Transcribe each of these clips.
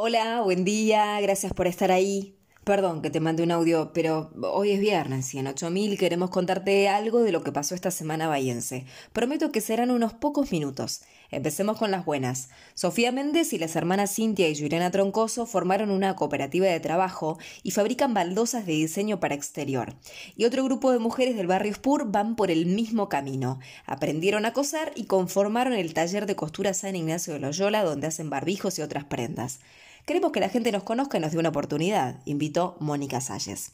Hola, buen día, gracias por estar ahí. Perdón que te mande un audio, pero hoy es viernes y en 8000 queremos contarte algo de lo que pasó esta semana bayense. Prometo que serán unos pocos minutos. Empecemos con las buenas. Sofía Méndez y las hermanas Cintia y Juliana Troncoso formaron una cooperativa de trabajo y fabrican baldosas de diseño para exterior. Y otro grupo de mujeres del barrio Spur van por el mismo camino. Aprendieron a coser y conformaron el taller de costura San Ignacio de Loyola donde hacen barbijos y otras prendas. Queremos que la gente nos conozca y nos dé una oportunidad, invitó Mónica Salles.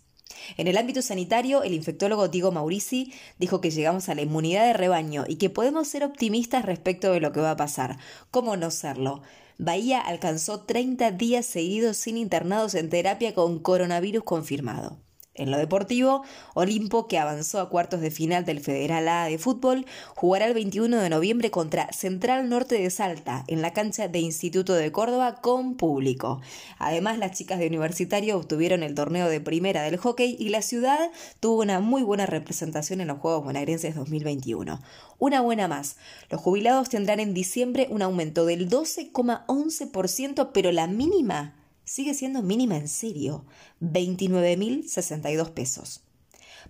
En el ámbito sanitario, el infectólogo Diego Maurici dijo que llegamos a la inmunidad de rebaño y que podemos ser optimistas respecto de lo que va a pasar. ¿Cómo no serlo? Bahía alcanzó 30 días seguidos sin internados en terapia con coronavirus confirmado. En lo deportivo, Olimpo, que avanzó a cuartos de final del Federal A de fútbol, jugará el 21 de noviembre contra Central Norte de Salta en la cancha de Instituto de Córdoba con público. Además, las chicas de Universitario obtuvieron el torneo de primera del hockey y la ciudad tuvo una muy buena representación en los Juegos Bonaerenses 2021. Una buena más. Los jubilados tendrán en diciembre un aumento del 12,11%, pero la mínima sigue siendo mínima en serio, 29.062 pesos.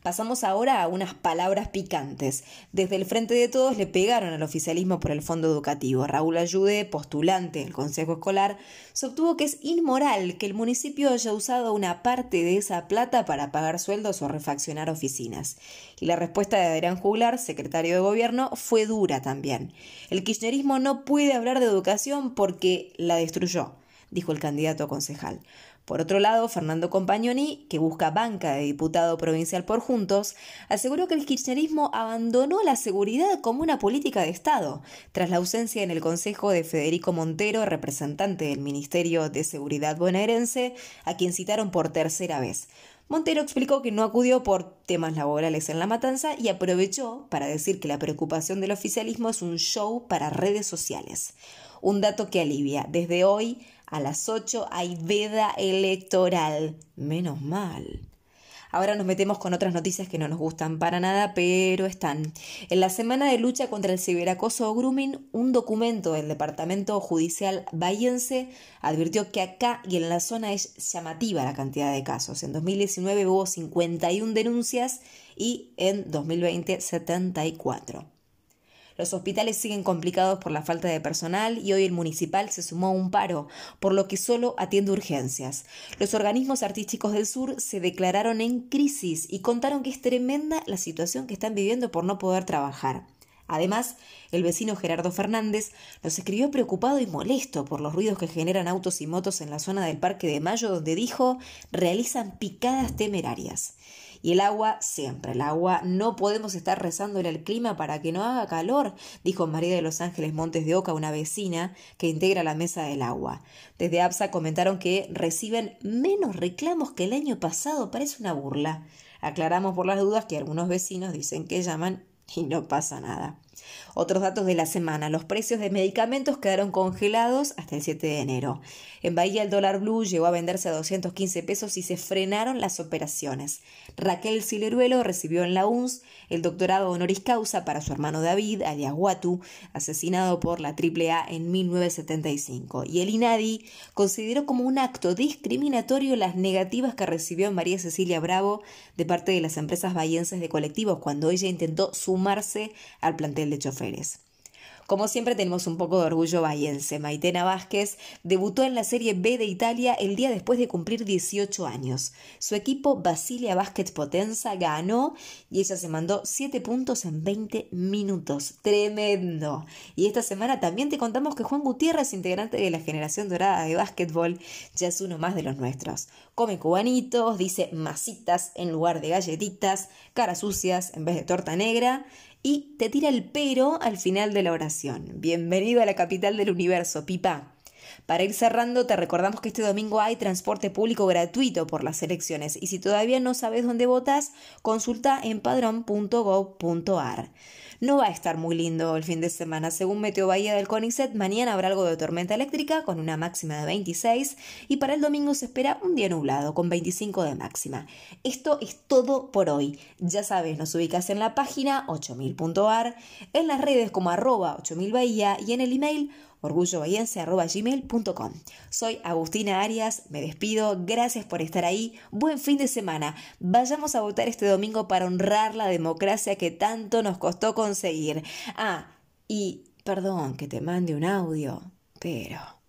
Pasamos ahora a unas palabras picantes. Desde el Frente de Todos le pegaron al oficialismo por el Fondo Educativo. Raúl Ayude, postulante del Consejo Escolar, sostuvo que es inmoral que el municipio haya usado una parte de esa plata para pagar sueldos o refaccionar oficinas. Y la respuesta de Adrián Juglar, secretario de Gobierno, fue dura también. El kirchnerismo no puede hablar de educación porque la destruyó dijo el candidato concejal. Por otro lado, Fernando Compagnoni, que busca banca de diputado provincial por Juntos, aseguró que el kirchnerismo abandonó la seguridad como una política de Estado, tras la ausencia en el Consejo de Federico Montero, representante del Ministerio de Seguridad bonaerense, a quien citaron por tercera vez. Montero explicó que no acudió por temas laborales en la matanza y aprovechó para decir que la preocupación del oficialismo es un show para redes sociales. Un dato que alivia. Desde hoy a las 8 hay veda electoral. Menos mal. Ahora nos metemos con otras noticias que no nos gustan para nada, pero están. En la semana de lucha contra el ciberacoso o grooming, un documento del Departamento Judicial Bahiense advirtió que acá y en la zona es llamativa la cantidad de casos. En 2019 hubo 51 denuncias y en 2020 74. Los hospitales siguen complicados por la falta de personal y hoy el municipal se sumó a un paro, por lo que solo atiende urgencias. Los organismos artísticos del sur se declararon en crisis y contaron que es tremenda la situación que están viviendo por no poder trabajar. Además, el vecino Gerardo Fernández nos escribió preocupado y molesto por los ruidos que generan autos y motos en la zona del Parque de Mayo, donde dijo realizan picadas temerarias. Y el agua, siempre el agua, no podemos estar rezando en el clima para que no haga calor, dijo María de los Ángeles Montes de Oca, una vecina que integra la mesa del agua. Desde APSA comentaron que reciben menos reclamos que el año pasado, parece una burla. Aclaramos por las dudas que algunos vecinos dicen que llaman y no pasa nada. Otros datos de la semana. Los precios de medicamentos quedaron congelados hasta el 7 de enero. En Bahía el dólar blue llegó a venderse a 215 pesos y se frenaron las operaciones. Raquel Sileruelo recibió en la UNS el doctorado honoris causa para su hermano David, Ayahuatu, asesinado por la AAA en 1975. Y el INADI consideró como un acto discriminatorio las negativas que recibió María Cecilia Bravo de parte de las empresas bahienses de colectivos cuando ella intentó sumarse al plantel de choferes. Como siempre tenemos un poco de orgullo bahiense. Maitena Vázquez debutó en la Serie B de Italia el día después de cumplir 18 años. Su equipo Basilia Basket Potenza ganó y ella se mandó 7 puntos en 20 minutos. Tremendo. Y esta semana también te contamos que Juan Gutiérrez, integrante de la generación dorada de básquetbol, ya es uno más de los nuestros. Come cubanitos, dice masitas en lugar de galletitas, caras sucias en vez de torta negra y te tira el pero al final de la oración. Bienvenido a la capital del universo, pipa. Para ir cerrando, te recordamos que este domingo hay transporte público gratuito por las elecciones y si todavía no sabes dónde votas, consulta en padrón.gov.ar. No va a estar muy lindo el fin de semana. Según Meteo Bahía del CONICET, mañana habrá algo de tormenta eléctrica con una máxima de 26 y para el domingo se espera un día nublado con 25 de máxima. Esto es todo por hoy. Ya sabes, nos ubicas en la página 8000.ar, en las redes como arroba 8000 Bahía y en el email orgullobahiense.gmail.com. Soy Agustina Arias, me despido, gracias por estar ahí, buen fin de semana. Vayamos a votar este domingo para honrar la democracia que tanto nos costó conseguir. Ah, y perdón que te mande un audio, pero...